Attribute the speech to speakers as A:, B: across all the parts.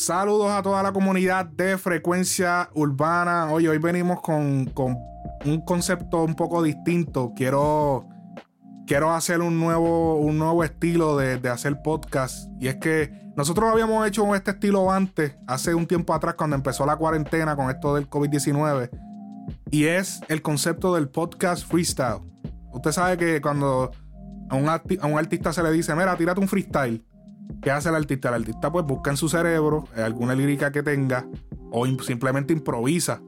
A: Saludos a toda la comunidad de frecuencia urbana. Hoy, hoy venimos con, un concepto un poco distinto. Quiero, quiero hacer un nuevo, un nuevo estilo de, de, hacer podcast. Y es que nosotros habíamos hecho este estilo antes, hace un tiempo atrás, cuando empezó la cuarentena con esto del COVID-19. Y es el concepto del podcast freestyle. Usted sabe que cuando a un, a un artista se le dice, mira, tírate un freestyle ¿Qué hace el artista? El artista pues busca en su cerebro eh, alguna lírica que tenga o simplemente improvisa.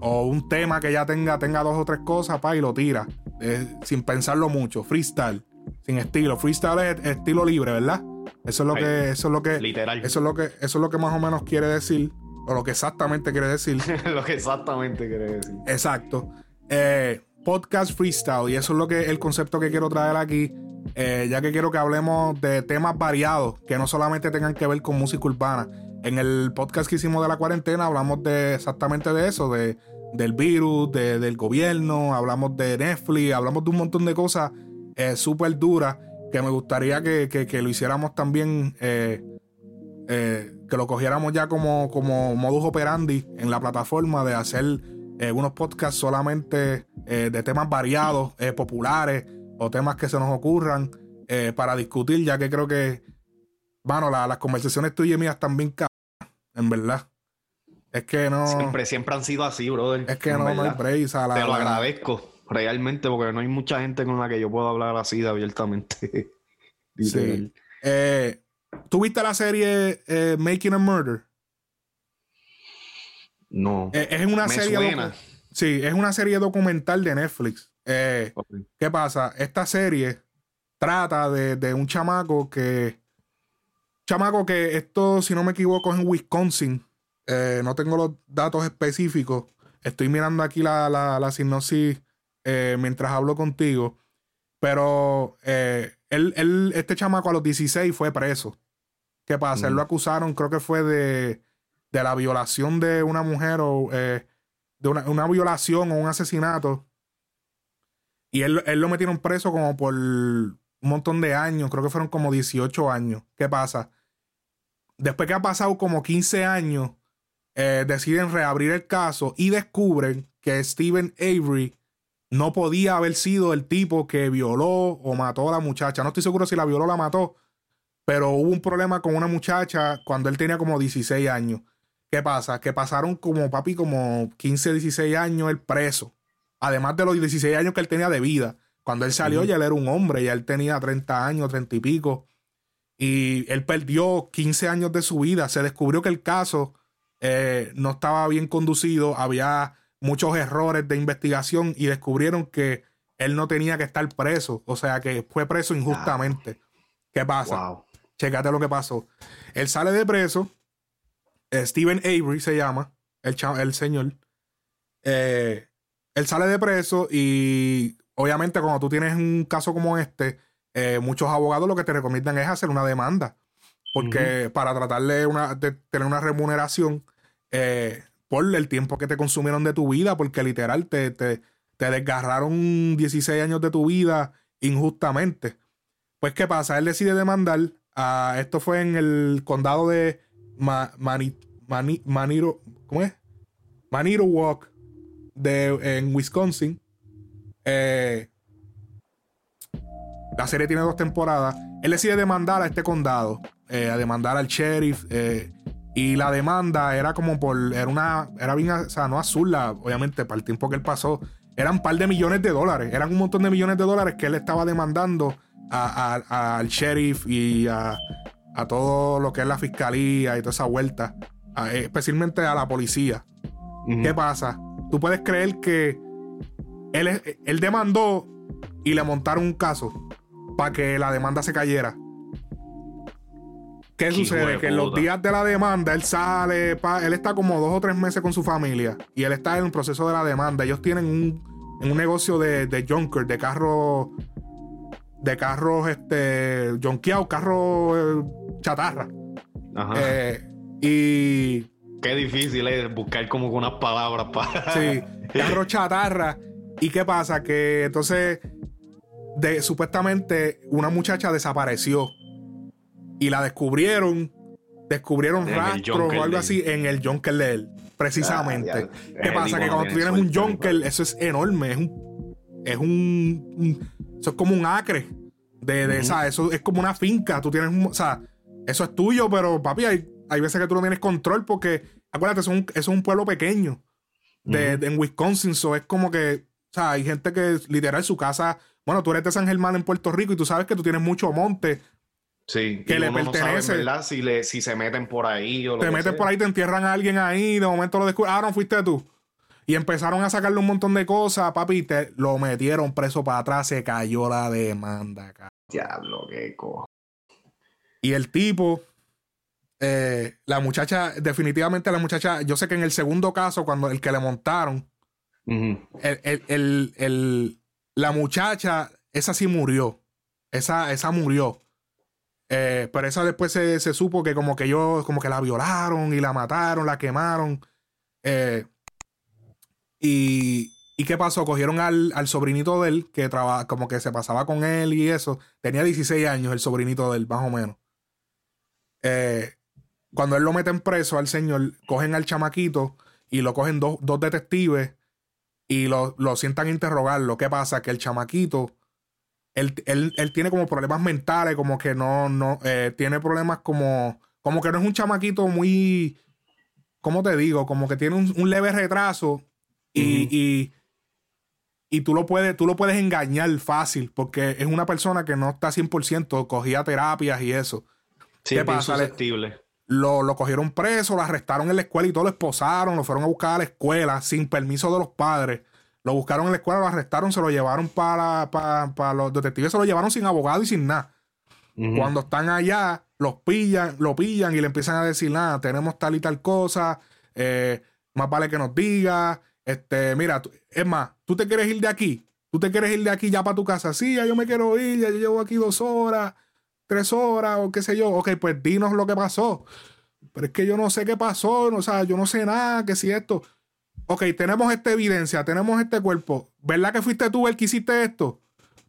A: O un tema que ya tenga, tenga dos o tres cosas pa, y lo tira. Eh, sin pensarlo mucho. Freestyle. Sin estilo. Freestyle es estilo libre, ¿verdad? Eso es lo que. Eso es lo que.
B: Literal.
A: Eso es lo que. Eso es lo que más o menos quiere decir. O lo que exactamente quiere decir.
B: lo que exactamente quiere decir.
A: Exacto. Eh, podcast freestyle. Y eso es lo que el concepto que quiero traer aquí. Eh, ya que quiero que hablemos de temas variados, que no solamente tengan que ver con música urbana. En el podcast que hicimos de la cuarentena hablamos de exactamente de eso, de, del virus, del gobierno, hablamos de Netflix, hablamos de un montón de cosas eh, súper duras que me gustaría que, lo hiciéramos también, eh, que lo cogiéramos ya como, como modus operandi en la plataforma de hacer unos podcasts solamente de temas variados, populares o temas que se nos ocurran eh, para discutir, ya que creo que, bueno, las conversaciones tuyas y mías también bien en verdad. Es que no.
B: Siempre, siempre han sido así, brother.
A: Es que no, hay break. Te
B: lo agradezco, realmente, porque no hay mucha gente con la que yo puedo hablar así de abiertamente.
A: sí. Eh, ¿Tú viste la serie eh, Making a Murder?
B: No.
A: es una serie. Sí, es una serie documental de Netflix. Eh, ¿Qué pasa? Esta serie trata de, un chamaco que. Chamaco que esto, si no me equivoco, es en Wisconsin. Eh, no tengo los datos específicos. Estoy mirando aquí la, la, la sinopsis eh, mientras hablo contigo. Pero él, este chamaco a los 16 fue preso. ¿Qué pasa? Él lo acusaron, creo que fue de, de la violación de una mujer o de una, una, violación o un asesinato y él, lo metieron preso como por un montón de años, creo que fueron como 18 años. ¿Qué pasa? Después que ha pasado como 15 años, eh, deciden reabrir el caso y descubren que Stephen Avery no podía haber sido el tipo que violó o mató a la muchacha. No estoy seguro si la violó o la mató, pero hubo un problema con una muchacha cuando él tenía como 16 años. ¿Qué pasa? Que pasaron como papi como 15, 16 años el preso. Además de los 16 años que él tenía de vida. Cuando él salió, ya él era un hombre, ya él tenía 30 años, 30 y pico. Y él perdió 15 años de su vida. Se descubrió que el caso eh, no estaba bien conducido, había muchos errores de investigación y descubrieron que él no tenía que estar preso. O sea, que fue preso injustamente. ¿Qué pasa? Wow. Checate lo que pasó. Él sale de preso. Eh, Steven Avery se llama, el, el señor. Eh, él sale de preso y obviamente cuando tú tienes un caso como este, eh, muchos abogados lo que te recomiendan es hacer una demanda. Porque para tratar de, una, de, tener una remuneración eh, por el tiempo que te consumieron de tu vida, porque literal te, te, desgarraron 16 años de tu vida injustamente. Pues, ¿qué pasa? Él decide demandar. A, esto fue en el condado de Maniro. ¿Cómo es? Maniro Walk de, en Wisconsin. Eh, la serie tiene dos temporadas. Él decide demandar a este condado, eh, a demandar al sheriff. Eh, y la demanda era como por. Era una. Era bien. O sea, no azul, obviamente, para el tiempo que él pasó. Eran un par de millones de dólares. Eran un montón de millones de dólares que él estaba demandando al sheriff y a, a, todo lo que es la fiscalía y toda esa vuelta. especialmente a la policía. ¿Qué pasa? Tú puedes creer que él, él demandó y le montaron un caso para que la demanda se cayera. ¿Qué sucede? Que en los días de la demanda él sale, él está como dos o tres meses con su familia y él está en el proceso de la demanda. Ellos tienen un, un negocio de, de junker, de carros, de carros, este, jonqueados, carros eh, chatarra. Ajá. Eh, y
B: Qué difícil es buscar como unas palabras para.
A: Sí, carro chatarra. ¿Y qué pasa? Que entonces, de, supuestamente, una muchacha desapareció. Y la descubrieron descubrieron rastros o algo así en el Junker de él, precisamente. ¿Qué pasa? Que cuando tú tienes un Junker, eso es enorme, es un, es un, eso es como un acre de, de eso es como una finca, tú tienes, o sea, eso es tuyo, pero papi, hay, hay veces que tú no tienes control porque, acuérdate, es un, es un pueblo pequeño de, en Wisconsin, so es como que, o sea, hay gente que literal su casa, bueno, tú eres de San Germán en Puerto Rico y tú sabes que tú tienes mucho monte
B: Sí, que le pertenece. No Si, le, si se meten por ahí o
A: Te meten por ahí, te entierran a alguien ahí, de momento lo descubren. Ah, no fuiste tú. Y empezaron a sacarle un montón de cosas, papi, te lo metieron preso para atrás, se cayó la demanda,
B: Diablo, qué co.
A: Y el tipo, eh, la muchacha, definitivamente la muchacha, yo sé que en el segundo caso, cuando el que le montaron, la muchacha, esa sí murió. Esa, esa murió. Eh, pero esa después se, supo que como que ellos como que la violaron y la mataron, la quemaron. Eh, y, y, qué pasó? Cogieron al, sobrinito de él, que traba, como que se pasaba con él y eso. Tenía 16 años el sobrinito de él, más o menos. Eh, cuando él lo meten preso al señor, cogen al chamaquito y lo cogen dos, detectives y lo, lo sientan a interrogarlo. ¿Qué pasa? Que el chamaquito él, tiene como problemas mentales, como que no, no, eh, tiene problemas como, como que no es un chamaquito muy, ¿cómo te digo? Como que tiene un, leve retraso y, y, tú, lo puedes, tú lo puedes engañar fácil porque es una persona que no está 100%, cogía terapias y eso.
B: Sí, ¿Qué pasa? Susceptible.
A: Lo, lo, cogieron preso, lo arrestaron en la escuela y todo lo esposaron, lo fueron a buscar a la escuela sin permiso de los padres. Lo buscaron en la escuela, lo arrestaron, se lo llevaron para, para, los detectives, se lo llevaron sin abogado y sin nada. Cuando están allá, los pillan, lo pillan y le empiezan a decir, nada, tenemos tal y tal cosa, eh, más vale que nos diga, este, mira, es más, tú te quieres ir de aquí, tú te quieres ir de aquí ya para tu casa, sí, ya yo me quiero ir, ya yo llevo aquí dos horas, tres horas o qué sé yo, ok, pues dinos lo que pasó. Pero es que yo no sé qué pasó, o sea, yo no sé nada, que si esto ok, tenemos esta evidencia, tenemos este cuerpo, ¿verdad que fuiste tú el que hiciste esto?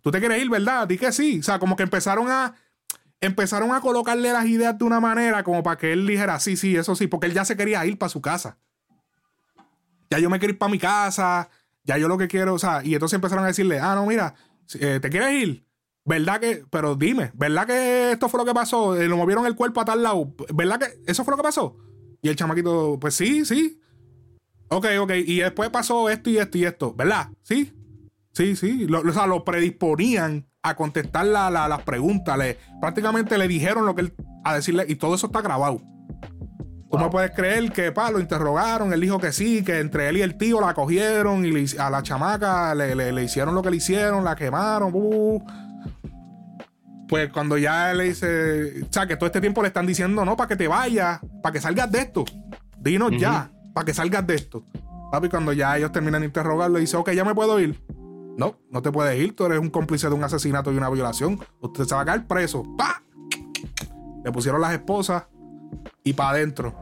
A: Tú te quieres ir, ¿verdad? Di que sí. O sea, como que empezaron a empezaron a colocarle las ideas de una manera como para que él dijera, sí, sí, eso sí, porque él ya se quería ir para su casa. Ya yo me quiero ir para mi casa, ya yo lo que quiero, o sea, y entonces empezaron a decirle, ah, no, mira, eh, ¿te quieres ir? ¿Verdad que, pero dime, ¿verdad que esto fue lo que pasó? Eh, lo movieron el cuerpo a tal lado, ¿verdad que eso fue lo que pasó? Y el chamaquito, pues sí, sí. Ok, ok. Y después pasó esto y esto y esto, ¿verdad? Sí. Sí, sí. Lo, o sea, lo predisponían a contestar las preguntas. Le, prácticamente le dijeron lo que él. a decirle. Y todo eso está grabado. Tú me puedes creer que pa, lo interrogaron, él dijo que sí, que entre él y el tío la cogieron y a la chamaca le, hicieron lo que le hicieron, la quemaron. Pues cuando ya le dice, o sea, que todo este tiempo le están diciendo, no, para que te vayas, para que salgas de esto, dinos ya para que salgas de esto. Papi, cuando ya ellos terminan de interrogarlo, dice, ok, ya me puedo ir. No, no te puedes ir, tú eres un cómplice de un asesinato y una violación. Usted se va a caer preso. ¡Pah! Le pusieron las esposas y para adentro.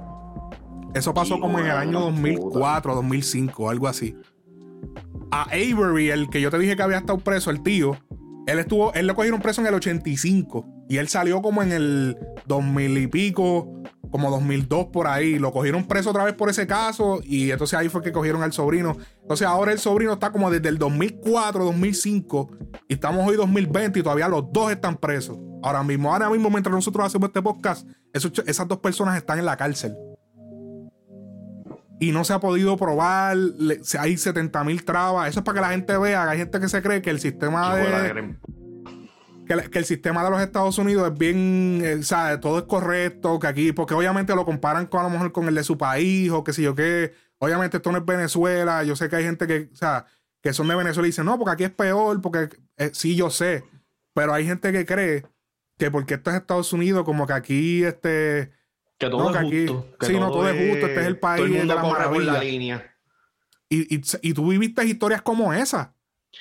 A: Eso pasó como en el año 2004, 2005, algo así. A Avery, el que yo te dije que había estado preso, el tío, él estuvo, él lo cogieron preso en el 85 y él salió como en el 2000 y pico, como 2002 por ahí. Lo cogieron preso otra vez por ese caso y entonces ahí fue que cogieron al sobrino. Entonces ahora el sobrino está como desde el 2004, 2005 y estamos hoy 2020 y todavía los dos están presos. Ahora mismo, ahora mismo mientras nosotros hacemos este podcast, esas dos personas están en la cárcel. Y no se ha podido probar, hay 70 mil trabas. Eso es para que la gente vea, hay gente que se cree que el sistema de que, el sistema de los Estados Unidos es bien, eh, o sea, todo es correcto, que aquí, porque obviamente lo comparan con a lo mejor con el de su país o qué sé yo qué. Obviamente esto no es Venezuela, yo sé que hay gente que, o sea, que son de Venezuela y dicen, no, porque aquí es peor, porque eh, sí, yo sé, pero hay gente que cree que porque esto es Estados Unidos, como que aquí, este...
B: Que todo es justo.
A: sí, no, todo es justo, este es el país de la maravilla. La línea. Y, y, y tú viviste historias como esa.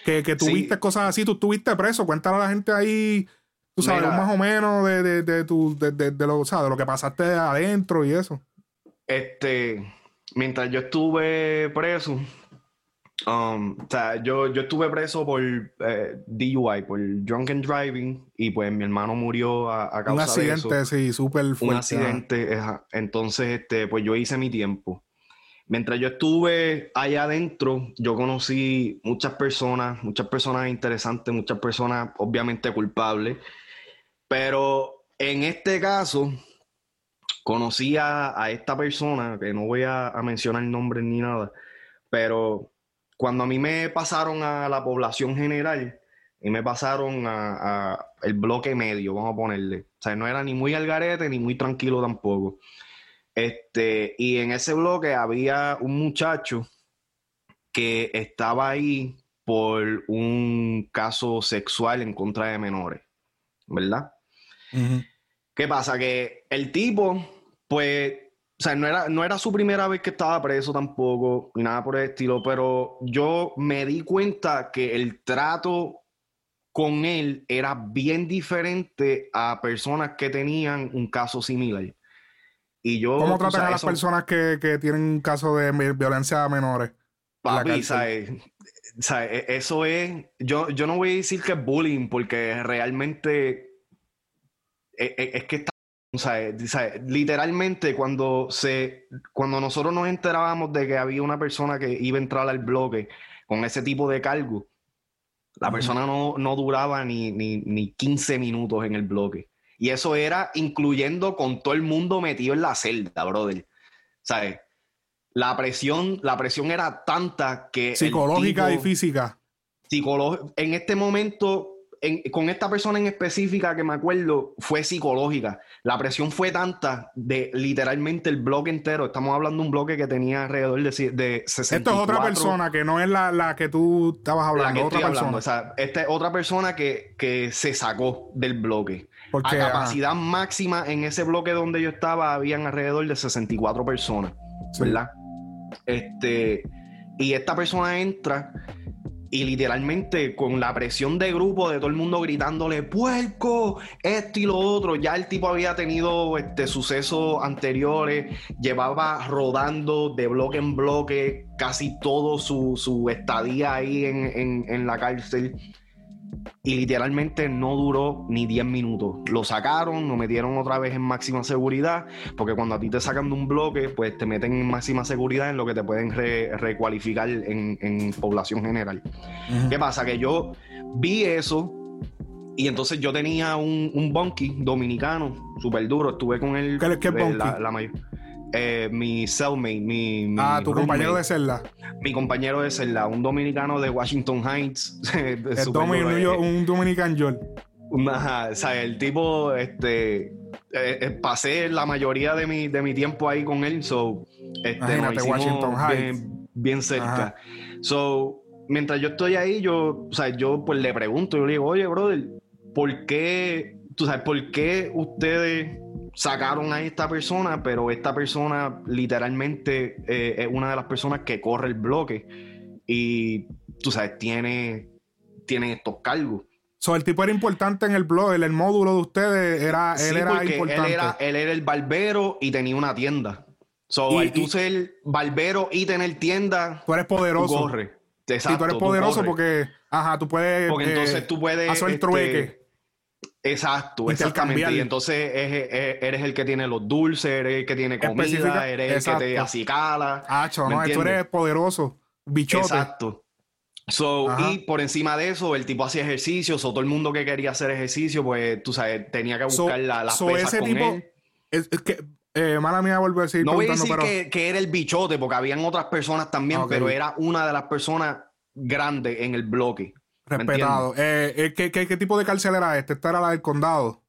A: Que, que tuviste cosas así, tú estuviste preso. Cuéntale a la gente ahí, tú sabes, más o menos de, de, de, tu, de, de, lo, de lo que pasaste adentro y eso.
B: Este, mientras yo estuve preso, Um, o sea, yo, yo estuve preso por eh, DUI, por drunken driving, y pues mi hermano murió a, causa
A: Un accidente, sí, súper fuerte.
B: Un accidente, entonces, este, pues yo hice mi tiempo. Mientras yo estuve allá adentro, yo conocí muchas personas, muchas personas interesantes, muchas personas obviamente culpables, pero en este caso, conocí a, esta persona, que no voy a, a mencionar nombre ni nada, pero cuando a mí me pasaron a la población general y me pasaron a, el bloque medio, vamos a ponerle. O sea, no era ni muy al garete ni muy tranquilo tampoco. Este, y en ese bloque había un muchacho que estaba ahí por un caso sexual en contra de menores, ¿verdad? ¿Qué pasa? Que el tipo, pues o sea, no era, no era su primera vez que estaba preso tampoco, ni nada por el estilo, pero yo me di cuenta que el trato con él era bien diferente a personas que tenían un caso similar. Y yo,
A: ¿Cómo tratan a las personas que, tienen un caso de violencia a menores?
B: Papi, ¿sabes? E, eso es. Yo, yo no voy a decir que es bullying, porque realmente es, e, es que está o sea, literalmente cuando se cuando nosotros nos enterábamos de que había una persona que iba a entrar al bloque con ese tipo de cargo, la persona no, duraba ni, ni, 15 minutos en el bloque. Y eso era incluyendo con todo el mundo metido en la celda, brother. ¿Sabes? La presión, la presión era tanta que.
A: Psicológica y física.
B: en este momento con esta persona en específica que me acuerdo fue psicológica. La presión fue tanta de literalmente el bloque entero. Estamos hablando de un bloque que tenía alrededor de, de 64.
A: Esto es otra persona que no es la, que tú estabas hablando. otra persona.
B: O sea, esta es otra persona que, se sacó del bloque. Porque, a capacidad máxima en ese bloque donde yo estaba habían alrededor de 64 personas. ¿Verdad? Este, y esta persona entra y literalmente con la presión de grupo de todo el mundo gritándole puerco, esto y lo otro, ya el tipo había tenido este, sucesos anteriores, llevaba rodando de bloque en bloque casi todo su, su estadía ahí en, en la cárcel y literalmente no duró ni 10 minutos. Lo sacaron, lo metieron otra vez en máxima seguridad, porque cuando a ti te sacan de un bloque, pues te meten en máxima seguridad en lo que te pueden recualificar en, población general. ¿Qué pasa? Que yo vi eso y entonces yo tenía un, un bunkie dominicano súper duro, estuve con él
A: ¿Qué, qué
B: la, la mayor eh, mi cellmate, mi,
A: Ah, tu compañero de celda.
B: Mi compañero de celda, un dominicano de Washington Heights.
A: un dominican John.
B: o sea, el tipo, este, eh, eh, pasé la mayoría de mi, de mi tiempo ahí con él, so, este, Washington Heights. Bien, cerca. So, mientras yo estoy ahí, yo, o sea, yo pues le pregunto, yo le digo, oye, brother, ¿por qué, tú sabes, por qué ustedes sacaron a esta persona, pero esta persona literalmente eh, es una de las personas que corre el bloque y, tú sabes, tiene, tiene estos cargos.
A: So, el tipo era importante en el blog, en el módulo de ustedes, era, él era importante.
B: Él era, él era el barbero y tenía una tienda. So, y, tú ser barbero y tener tienda,
A: tú eres poderoso.
B: Corre.
A: Exacto, tú eres poderoso porque, ajá, tú puedes.
B: Porque entonces tú puedes.
A: Hacer el este, trueque
B: Exacto, exactamente. Y entonces eres el que tiene los dulces, eres el que tiene comida, eres el que te acicala.
A: Hacho, no, tú eres poderoso, bichote.
B: Exacto. So, y por encima de eso, el tipo hacía ejercicios, o todo el mundo que quería hacer ejercicio, pues tú sabes, tenía que buscar la, las pesas con él.
A: Es, que, eh, mala mía, vuelvo a decir.
B: No voy a decir que, era el bichote, porque habían otras personas también, pero era una de las personas grandes en el bloque.
A: Respetado. Eh, eh, ¿qué, qué, tipo de cárcel era este? Esta era la del condado.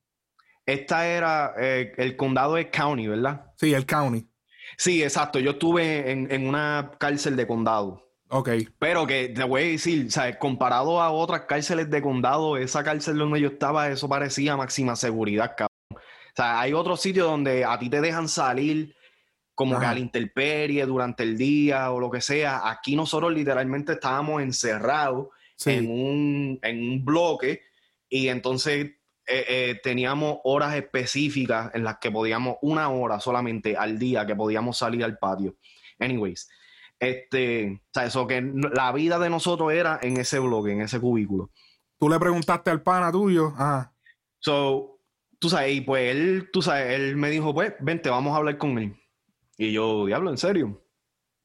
B: Esta era, eh, el condado es county, ¿verdad?
A: Sí, el county.
B: Sí, exacto. Yo estuve en, una cárcel de condado.
A: Ok.
B: Pero que te voy a decir, ¿sabes? Comparado a otras cárceles de condado, esa cárcel donde yo estaba, eso parecía máxima seguridad, cabrón. O sea, hay otros sitios donde a ti te dejan salir como que a la intemperie durante el día o lo que sea. Aquí nosotros literalmente estábamos encerrados en, un, en un bloque y entonces eh, eh, teníamos horas específicas en las que podíamos, una hora solamente al día que podíamos salir al patio. Anyways, Este, o sea, eso que la vida de nosotros era en ese bloque, en ese cubículo.
A: Tú le preguntaste al pana tuyo, ah.
B: So, tú sabes, y pues él, tú sabes, él me dijo, pues, vente, vamos a hablar con él. Y yo, diablo, ¿en serio?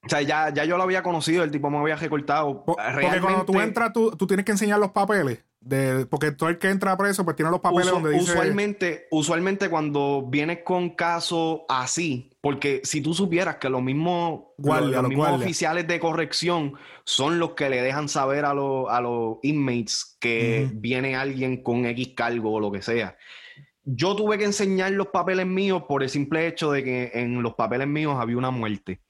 B: O sea, ya, ya yo lo había conocido, el tipo me había recortado.
A: Porque cuando tú entras, tú, tú, tienes que enseñar los papeles. De, porque todo el que entra preso, pues tiene los papeles donde dice.
B: Usualmente, usualmente cuando vienes con casos así, porque si tú supieras que los mismos, los, mismos oficiales de corrección son los que le dejan saber a, los, a los inmates que viene alguien con X cargo o lo que sea. Yo tuve que enseñar los papeles míos por el simple hecho de que en los papeles míos había una muerte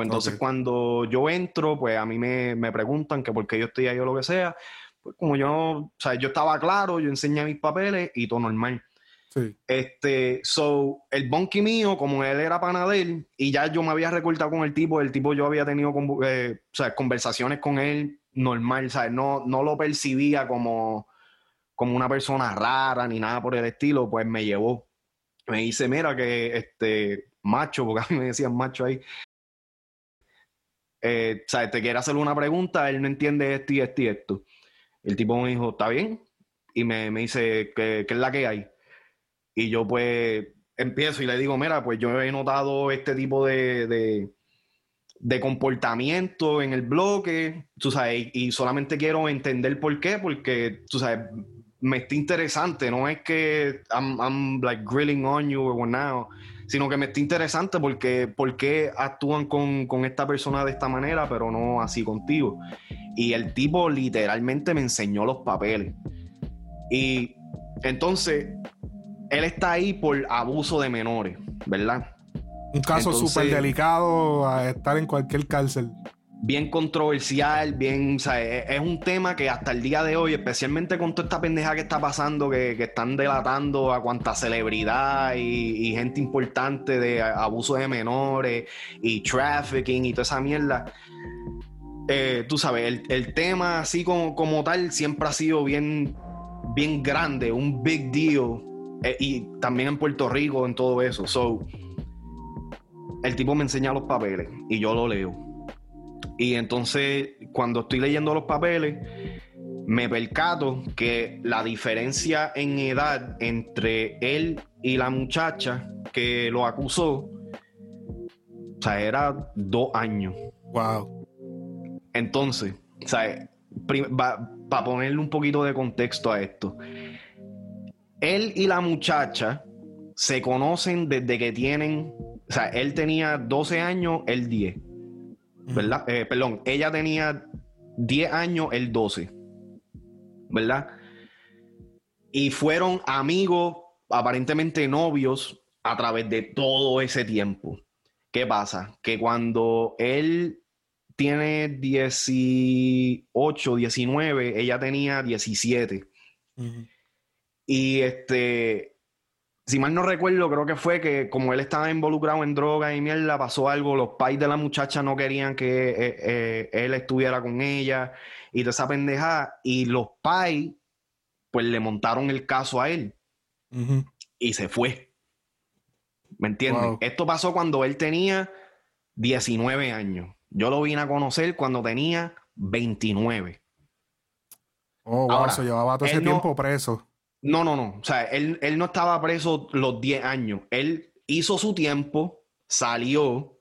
B: entonces, cuando yo entro, pues a mí me, preguntan que por qué yo estoy ahí o lo que sea. Pues como yo, o sea, yo estaba claro, yo enseñé mis papeles y todo normal. Sí. Este, so, el bunky mío, como él era panadero y ya yo me había recortado con el tipo, el tipo yo había tenido eh, o sea, conversaciones con él normal, ¿sabes? No, no lo percibía como, como una persona rara ni nada por el estilo, pues me llevó. Me dice, mira que este macho, porque a mí me decían macho ahí, eh, sea, te quiere hacer una pregunta, él no entiende esto y esto y esto. El tipo me dijo, ¿está bien? Y me, dice, ¿qué, es la que hay? Y yo pues empiezo y le digo, mira, pues yo he notado este tipo de, de, comportamiento en el bloque, tú sabes, y solamente quiero entender por qué, porque, tú sabes, me está interesante, no es que I'm, I'm like grilling on you or now sino que me está interesante porque por qué actúan con, esta persona de esta manera, pero no así contigo. Y el tipo literalmente me enseñó los papeles. Y entonces, él está ahí por abuso de menores, ¿verdad?
A: Un caso súper delicado a estar en cualquier cárcel
B: bien controversial, bien, sea, es, un tema que hasta el día de hoy, especialmente con toda esta pendeja que está pasando, que, están delatando a cuanta celebridad y, gente importante de abuso de menores y trafficking y toda esa mierda. Eh, tú sabes, el, tema así como, como, tal siempre ha sido bien, bien grande, un big deal. Eh, y también en Puerto Rico, en todo eso. So, el tipo me enseña los papeles y yo lo leo y entonces, cuando estoy leyendo los papeles, me percato que la diferencia en edad entre él y la muchacha que lo acusó, o sea, era dos años.
A: Wow.
B: Entonces, o sea, para ponerle un poquito de contexto a esto, él y la muchacha se conocen desde que tienen, o sea, él tenía 12 años, él 10. ¿Verdad? Eh, perdón, ella tenía 10 años, el 12, ¿verdad? Y fueron amigos, aparentemente novios, a través de todo ese tiempo. ¿Qué pasa? Que cuando él tiene 18, 19, ella tenía 17. Y este, si mal no recuerdo, creo que fue que como él estaba involucrado en droga y mierda, pasó algo, los pais de la muchacha no querían que eh, eh, él estuviera con ella y toda esa pendejada, y los pais pues le montaron el caso a él y se fue. ¿Me entiendes? Esto pasó cuando él tenía 19 años. Yo lo vine a conocer cuando tenía 29.
A: Oh, wow, eso llevaba todo ese tiempo preso.
B: No, no, no. O sea, él, no estaba preso los 10 años. Él hizo su tiempo, salió,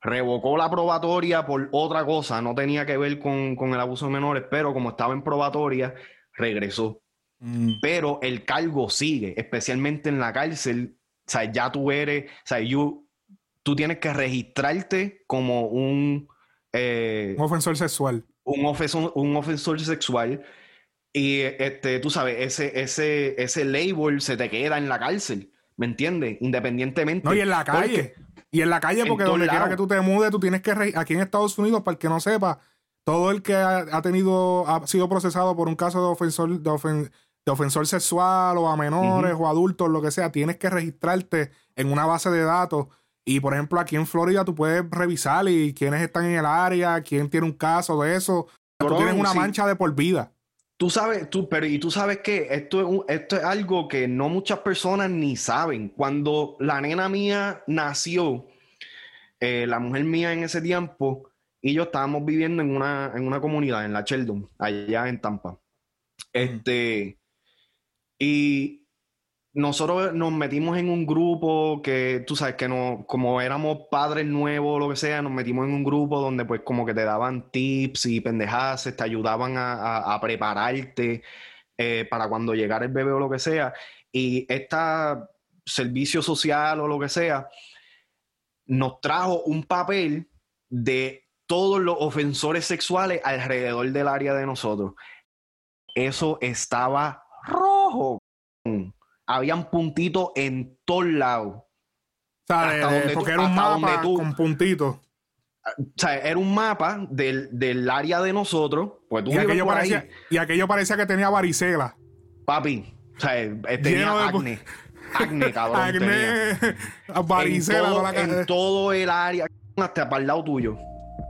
B: revocó la probatoria por otra cosa, no tenía que ver con, el abuso de menores, pero como estaba en probatoria, regresó. Mm. Pero el cargo sigue, especialmente en la cárcel. O sea, ya tú eres, o sea, tú tienes que registrarte como un...
A: Eh, un ofensor sexual.
B: Un, ofensor, un ofensor sexual y este, tú sabes, ese, ese, ese label se te queda en la cárcel, ¿me entiendes? Independientemente.
A: No, y en la calle. y en la calle, porque donde quiera que tú te mudes, tú tienes que. Aquí en Estados Unidos, para el que no sepa, todo el que ha, tenido, ha sido procesado por un caso de ofensor, de, ofensor sexual o a menores o adultos, lo que sea, tienes que registrarte en una base de datos. Y por ejemplo, aquí en Florida tú puedes revisar y quiénes están en el área, quién tiene un caso de eso. tú tienes una mancha de por vida.
B: Tú sabes, tú, pero y tú sabes que esto es, esto es algo que no muchas personas ni saben. Cuando la nena mía nació, eh, la mujer mía en ese tiempo, y yo estábamos viviendo en una, en una comunidad, en la Sheldon, allá en Tampa. Este, y nosotros nos metimos en un grupo que, tú sabes, que no, como éramos padres nuevos o lo que sea, nos metimos en un grupo donde pues como que te daban tips y pendejadas, te ayudaban a, prepararte eh, para cuando llegara el bebé o lo que sea. Y este servicio social o lo que sea, nos trajo un papel de todos los ofensores sexuales alrededor del área de nosotros. Eso estaba rojo. Habían puntitos en todos lados.
A: porque era un mapa con puntitos.
B: O sea, era un mapa del, área de nosotros. Pues y,
A: aquello parecía, y aquello parecía que tenía varicela.
B: Papi, o sea, eh, tenía acné. Acné, cabrón. acné,
A: varicela.
B: En todo, el área, hasta para el lado tuyo.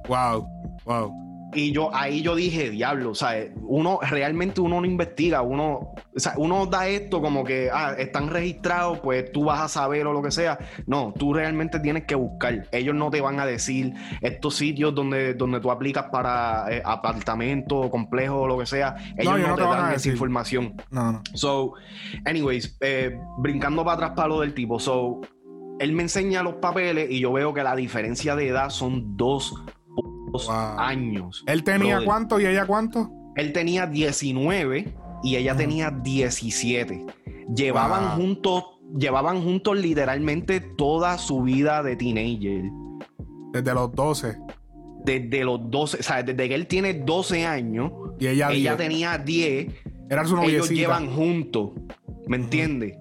A: Wow, wow.
B: Y yo ahí yo dije, diablo, o sea, uno realmente uno no investiga, uno, o sea, uno da esto como que, ah, están registrados, pues tú vas a saber o lo que sea. No, tú realmente tienes que buscar. Ellos no te van a decir estos sitios donde, donde tú aplicas para eh, apartamento, complejo o lo que sea. Ellos no, te, dan esa información.
A: No, no.
B: So, anyways, eh, brincando para atrás para lo del tipo. So, él me enseña los papeles y yo veo que la diferencia de edad son dos años.
A: ¿Él tenía cuánto y ella cuánto?
B: Él tenía 19 y ella tenía 17. Llevaban juntos, llevaban juntos literalmente toda su vida de teenager.
A: Desde los 12.
B: Desde los 12, o sea, desde que él tiene 12 años y ella, ella tenía 10.
A: Era su
B: Ellos llevan juntos, ¿me entiendes?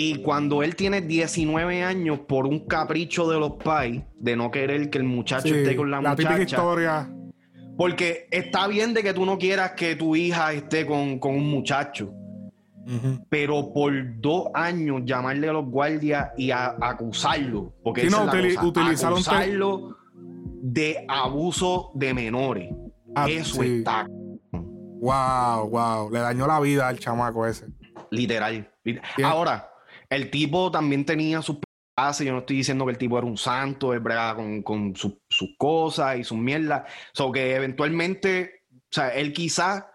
B: Y cuando él tiene 19 años por un capricho de los pais, de no querer que el muchacho esté con la, la muchacha. historia. Porque está bien de que tú no quieras que tu hija esté con, un muchacho. Pero por dos años llamarle a los guardias y acusarlo. Porque
A: no, acusarlo
B: de abuso de menores. Ah, Eso está.
A: Wow, wow. Le dañó la vida al chamaco ese.
B: Literal. Ahora, el tipo también tenía sus y yo no estoy diciendo que el tipo era un santo, es verdad, con, sus cosas y sus mierdas. O que eventualmente, o sea, él quizá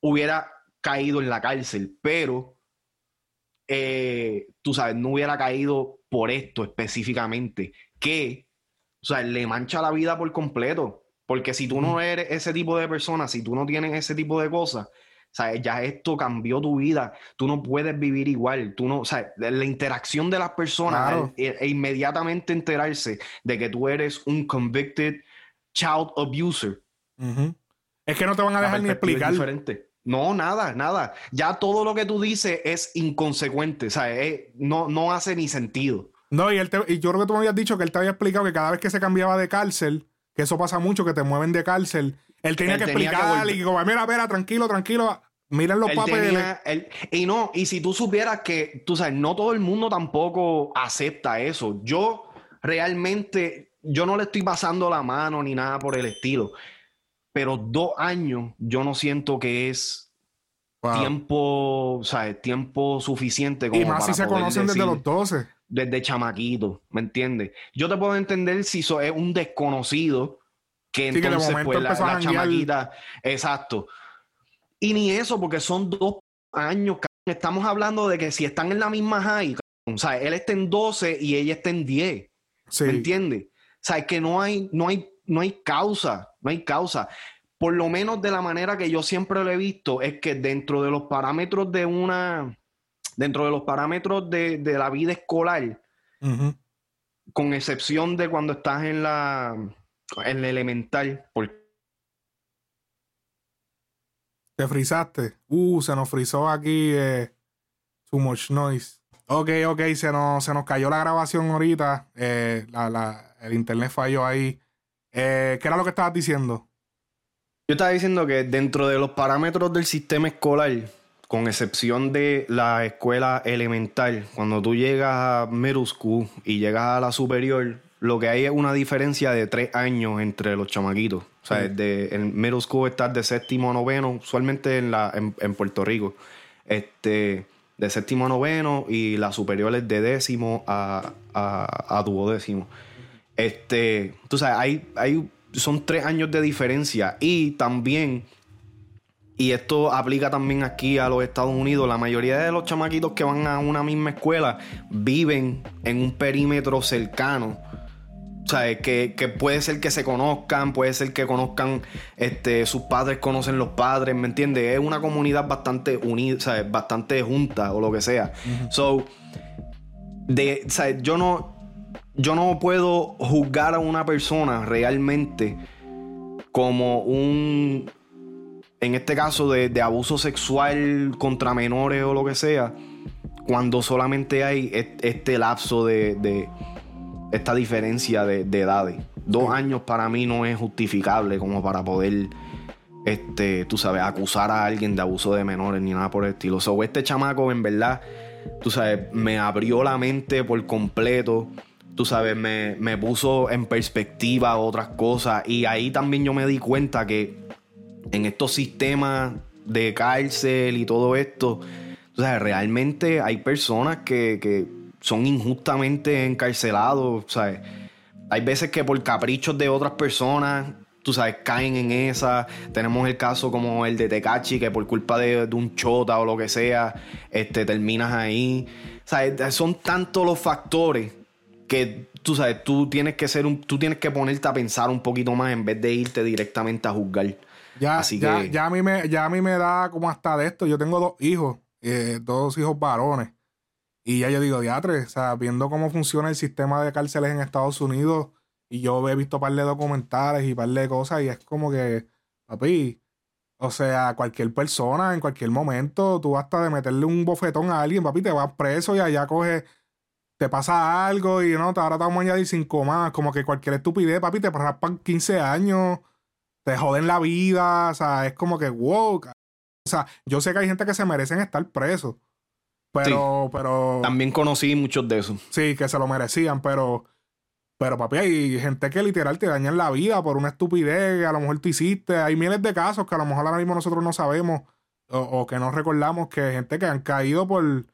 B: hubiera caído en la cárcel, pero eh, tú sabes, no hubiera caído por esto específicamente, que, o sea, le mancha la vida por completo. Porque si tú no eres ese tipo de persona, si tú no tienes ese tipo de cosas, sea, ya esto cambió tu vida. Tú no puedes vivir igual. Tú no, o sea, la interacción de las personas e, e, inmediatamente enterarse de que tú eres un convicted child abuser.
A: Es que no te van a dejar ni explicar.
B: Diferente. No, nada, nada. Ya todo lo que tú dices es inconsecuente. O sea, no, no hace ni sentido.
A: No, y, él y yo creo que tú me habías dicho que él te había explicado que cada vez que se cambiaba de cárcel, que eso pasa mucho, que te mueven de cárcel, él tenía que explicarle y como, mira, mira, tranquilo, tranquilo. Miren los papeles.
B: y no, y si tú supieras que, tú sabes, no todo el mundo tampoco acepta eso. Yo realmente, yo no le estoy pasando la mano ni nada por el estilo. Pero dos años, yo no siento que es tiempo, o sea, tiempo suficiente
A: como Y más si se conocen desde los 12.
B: Desde chamaquito, ¿me entiendes? Yo te puedo entender si eso es un desconocido que entonces, pues, la, chamaquita. Exacto. Y ni eso, porque son dos años. Estamos hablando de que si están en la misma high, o sea, él está en 12 y ella está en 10. ¿Me entiendes? O sea, es que no hay, no hay, no hay causa, no hay causa. Por lo menos de la manera que yo siempre lo he visto, es que dentro de los parámetros de una, dentro de los parámetros de, la vida escolar, con excepción de cuando estás en la, el elemental.
A: Te frizaste. Uh, se nos frizó aquí eh, too much noise. Ok, ok, se nos, se nos cayó la grabación ahorita. Eh, el internet falló ahí. Eh, ¿Qué era lo que estabas diciendo?
B: Yo estaba diciendo que dentro de los parámetros del sistema escolar, con excepción de la escuela elemental, cuando tú llegas a middle school y llegas a la superior, lo que hay es una diferencia de tres años entre los chamaquitos. O sea, desde el middle school estás de séptimo a noveno, usualmente en, la, en, Puerto Rico. Este, de séptimo a noveno y las superiores de décimo a, a, duodécimo. Este, tú sabes, hay, hay son tres años de diferencia. Y también, y esto aplica también aquí a los Estados Unidos, la mayoría de los chamaquitos que van a una misma escuela viven en un perímetro cercano. O sea, que, que, puede ser que se conozcan, puede ser que conozcan, este, sus padres conocen los padres, ¿me entiendes? Es una comunidad bastante unida, o sea, bastante junta o lo que sea. So, de, sea, yo no, yo no puedo juzgar a una persona realmente como un, en este caso, de, abuso sexual contra menores o lo que sea, cuando solamente hay este lapso de, esta diferencia de, edades. Dos años para mí no es justificable como para poder, este, tú sabes, acusar a alguien de abuso de menores ni nada por el estilo. O este chamaco en verdad, tú sabes, me abrió la mente por completo tú sabes, me, puso en perspectiva otras cosas. Y ahí también yo me di cuenta que en estos sistemas de cárcel y todo esto, tú sabes, realmente hay personas que, son injustamente encarcelados, ¿sabes? Hay veces que por caprichos de otras personas, tú sabes, caen en esa. Tenemos el caso como el de Tecachi, que por culpa de, de un chota o lo que sea, este, terminas ahí. Sea, son tantos los factores que tú sabes, tú tienes que ser un, tú tienes que ponerte a pensar un poquito más en vez de irte directamente a juzgar.
A: Ya, Así ya, ya a mí me, ya a mí me da como hasta de esto. Yo tengo dos hijos, eh, dos hijos varones. Y ya yo digo, diatre, o sea, viendo cómo funciona el sistema de cárceles en Estados Unidos, y yo he visto un par de documentales y un par de cosas, y es como que, papi, o sea, cualquier persona en cualquier momento, tú hasta de meterle un bofetón a alguien, papi, te vas preso y allá coges te pasa algo y no, ahora te vamos a añadir cinco más. Como que cualquier estupidez, papi, te raspan 15 años, te joden la vida, o sea, es como que wow. O sea, yo sé que hay gente que se merecen estar presos. Pero, pero.
B: También conocí muchos de esos.
A: Sí, que se lo merecían, pero. Pero, papi, hay gente que literal te dañan la vida por una estupidez que a lo mejor tú hiciste. Hay miles de casos que a lo mejor ahora mismo nosotros no sabemos o, o que no recordamos que gente que han caído por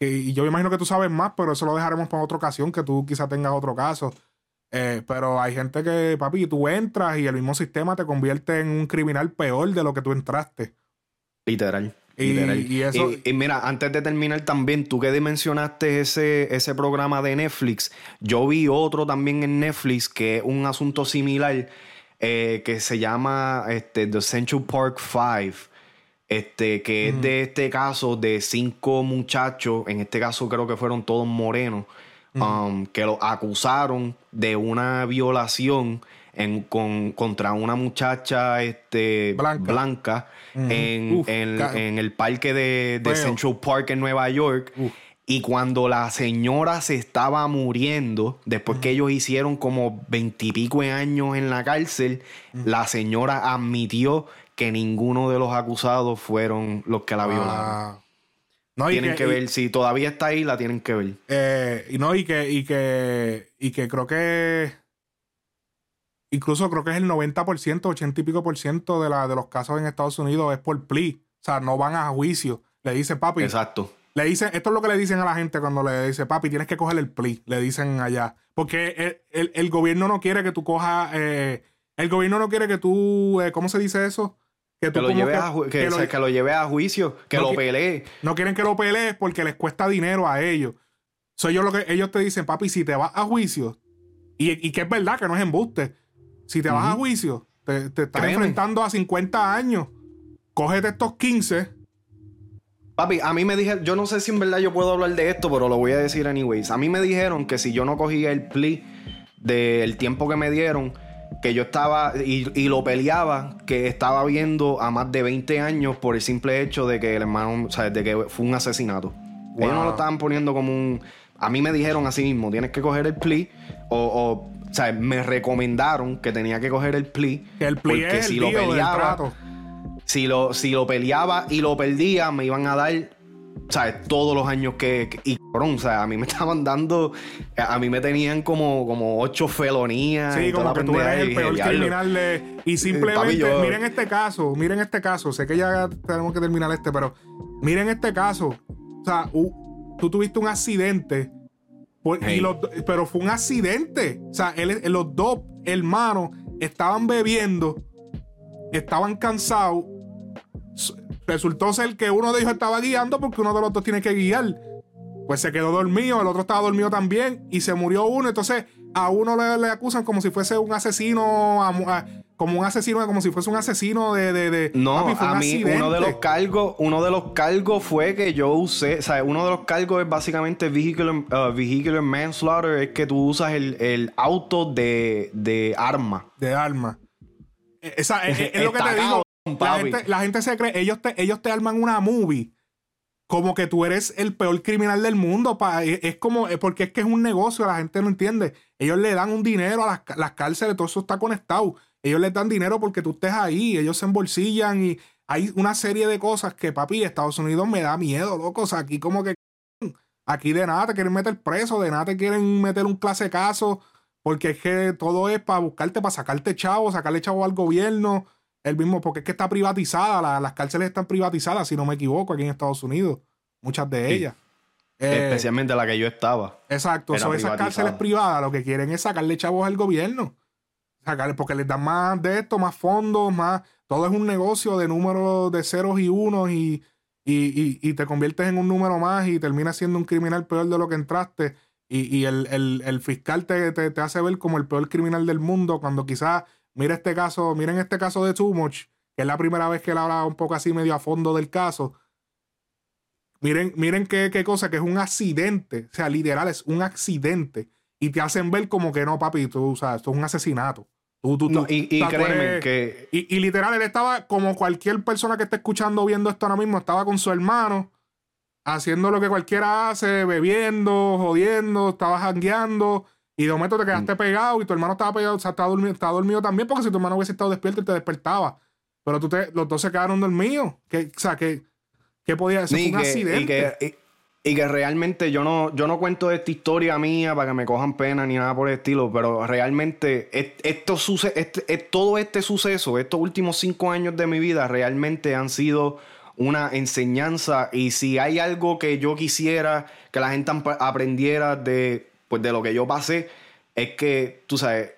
A: y yo imagino que tú sabes más, pero eso lo dejaremos para otra ocasión, que tú quizás tengas otro caso. Eh, pero hay gente que, papi, tú entras y el mismo sistema te convierte en un criminal peor de lo que tú entraste.
B: Literal. Y, eso... y, mira, antes de terminar también, tú que mencionaste ese, ese programa de Netflix, yo vi otro también en Netflix que es un asunto similar eh, que se llama este, The Central Park Five. Este, que es de este caso de cinco muchachos, en este caso creo que fueron todos morenos, um, que lo acusaron de una violación en, con, contra una muchacha este, blanca, en, en, el parque de, Central Park en Nueva York. Y cuando la señora se estaba muriendo, después que ellos hicieron como veintipico años en la cárcel, la señora admitió que ninguno de los acusados fueron los que la ah. violaron. No, tienen que, ver, si todavía está ahí, la tienen que ver.
A: Eh, y no, y que, y que, y que creo que incluso creo que es el 90%, 80 y pico por ciento de, la, de los casos en Estados Unidos es por plea. O sea, no van a juicio. Le dicen, papi.
B: Exacto.
A: Le dicen, esto es lo que le dicen a la gente cuando le dice, papi, tienes que coger el plea. Le dicen allá. Porque el, gobierno no quiere que tú cojas. Eh, el gobierno no quiere que tú. Eh, ¿Cómo se dice eso?
B: Que, lo a, que, lo, lleve a juicio, que lo pelee.
A: No quieren que lo pelees porque les cuesta dinero a ellos. Soy yo lo que ellos te dicen, papi, si te vas a juicio, y, que es verdad que no es embuste, si te vas a juicio, te, estás enfrentando a 50 años, cógete estos 15.
B: Papi, a mí me dijeron, yo no sé si en verdad yo puedo hablar de esto, pero lo voy a decir anyways. A mí me dijeron que si yo no cogía el plea del tiempo que me dieron, que yo estaba y, lo peleaba, que estaba viendo a más de 20 años por el simple hecho de que el hermano, o sea, de que fue un asesinato. Ellos no lo estaban poniendo como un... A mí me dijeron así mismo, tienes que coger el plea o, o, sea, me recomendaron que tenía que coger el plea.
A: el plea porque si lo peleaba,
B: si lo, si lo peleaba y lo perdía, me iban a dar ¿sabes? Todos los años que, y cabrón, o sea, a mí me estaban dando, a mí me tenían como, como ocho felonías.
A: Sí, como que tú eres el peor criminal de... Y eh, simplemente, miren este caso, miren este caso, sé que ya tenemos que terminar este, pero miren este caso. O sea, tú tuviste un accidente, pero fue un accidente. O sea, él, los dos hermanos estaban bebiendo, estaban cansados. Resultó ser que uno de ellos estaba guiando porque uno de los dos tiene que guiar. Pues se quedó dormido, el otro estaba dormido también y se murió uno. Entonces a uno le, acusan como si fuese un asesino, como un asesino, como si fuese un asesino de. de,
B: no, a mí uno de los cargos, uno de los cargos fue que yo usé, o sea, uno de los cargos es básicamente vehicular, uh, vehicular manslaughter, es que tú usas el, auto de, de arma.
A: De arma. E, esa, es, lo que te digo. La gente, la gente, se cree, ellos te, ellos te arman una movie como que tú eres el peor criminal del mundo. Pa, es, como, porque es que es un negocio, la gente no entiende. Ellos le dan un dinero a las, cárceles, todo eso está conectado. Ellos les dan dinero porque tú estés ahí, ellos se embolsillan y hay una serie de cosas que, papi, Estados Unidos me da miedo, loco. O sea, aquí como que aquí de nada te quieren meter preso, de nada te quieren meter un clase caso, porque es que todo es para buscarte, para sacarte chavo, sacarle chavo al gobierno. El mismo, porque es que está privatizada, las cárceles están privatizadas, si no me equivoco, aquí en Estados Unidos. Muchas de ellas.
B: Eh, Especialmente la que yo estaba.
A: Exacto. Son esas cárceles privadas lo que quieren es sacarle chavos al gobierno. Porque les dan más de esto, más fondos, más. Todo es un negocio de números de ceros y unos y, y, te conviertes en un número más y terminas siendo un criminal peor de lo que entraste. Y, el, fiscal te, te, hace ver como el peor criminal del mundo cuando quizás Mira este caso, miren este caso de Too Much, que es la primera vez que él habla un poco así medio a fondo del caso. Miren, miren qué, qué cosa, que es un accidente, o sea, literal, es un accidente. Y te hacen ver como que no, papi, tú, o sea, esto es un asesinato. Tú, tú, tú,
B: y, créeme que...
A: Y, y, literal, él estaba como cualquier persona que esté escuchando viendo esto ahora mismo, estaba con su hermano, haciendo lo que cualquiera hace, bebiendo, jodiendo, estaba jangueando y de momento te quedaste mm. pegado y tu hermano estaba pegado, o sea, estaba dormido, estaba dormido también, porque si tu hermano hubiese estado despierto, te despertaba. Pero tú te, los dos se quedaron dormidos. Que, o sea, que, que podía ser un accidente.
B: Y que, realmente yo no, yo no cuento esta historia mía para que me cojan pena ni nada por el estilo, pero realmente esto suce, todo este suceso, estos últimos cinco años de mi vida, realmente han sido una enseñanza. Y si hay algo que yo quisiera que la gente aprendiera de pues de lo que yo pasé, es que, tú sabes,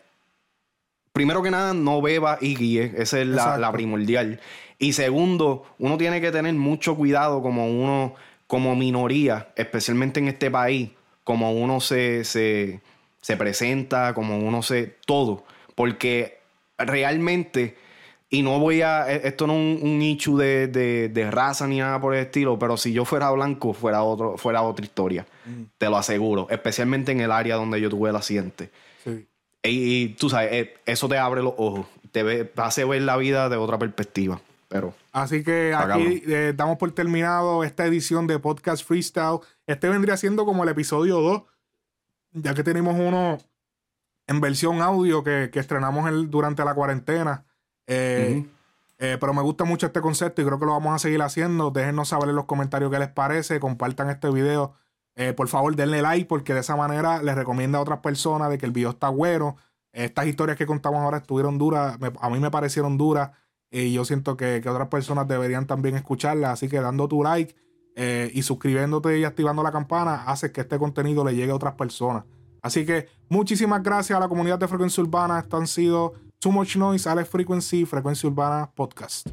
B: primero que nada, no beba y guíe. Esa es la, primordial. Y segundo, uno tiene que tener mucho cuidado como uno, como minoría, especialmente en este país, como uno se, se, se presenta, como uno se. todo. Porque realmente y no voy a. E, esto no es un, nicho de, de, raza ni nada por el estilo, pero si yo fuera blanco, fuera, otro, fuera otra historia. Mm. Te lo aseguro. Especialmente en el área donde yo tuve el accidente. Sí. Y, tú sabes, eh, eso te abre los ojos. Te ve, hace ver la vida de otra perspectiva. Pero.
A: Así que aquí eh, damos por terminado esta edición de Podcast Freestyle. Este vendría siendo como el episodio 2, ya que tenemos uno en versión audio que, que estrenamos el, durante la cuarentena. Eh, eh, pero me gusta mucho este concepto y creo que lo vamos a seguir haciendo. Déjenos saber en los comentarios qué les parece. Compartan este video. Por favor, denle like porque de esa manera les recomienda a otras personas de que el video está bueno. Estas historias que contamos ahora estuvieron duras. a mí me parecieron duras. Y yo siento que, que, otras personas deberían también escucharlas. Así que dando tu like y suscribiéndote y activando la campana hace que este contenido le llegue a otras personas. Así que muchísimas gracias a la comunidad de Frecuencia Urbana. Esto han sido Too Much Noise, Alex Frequency, Frecuencia Urbana Podcast.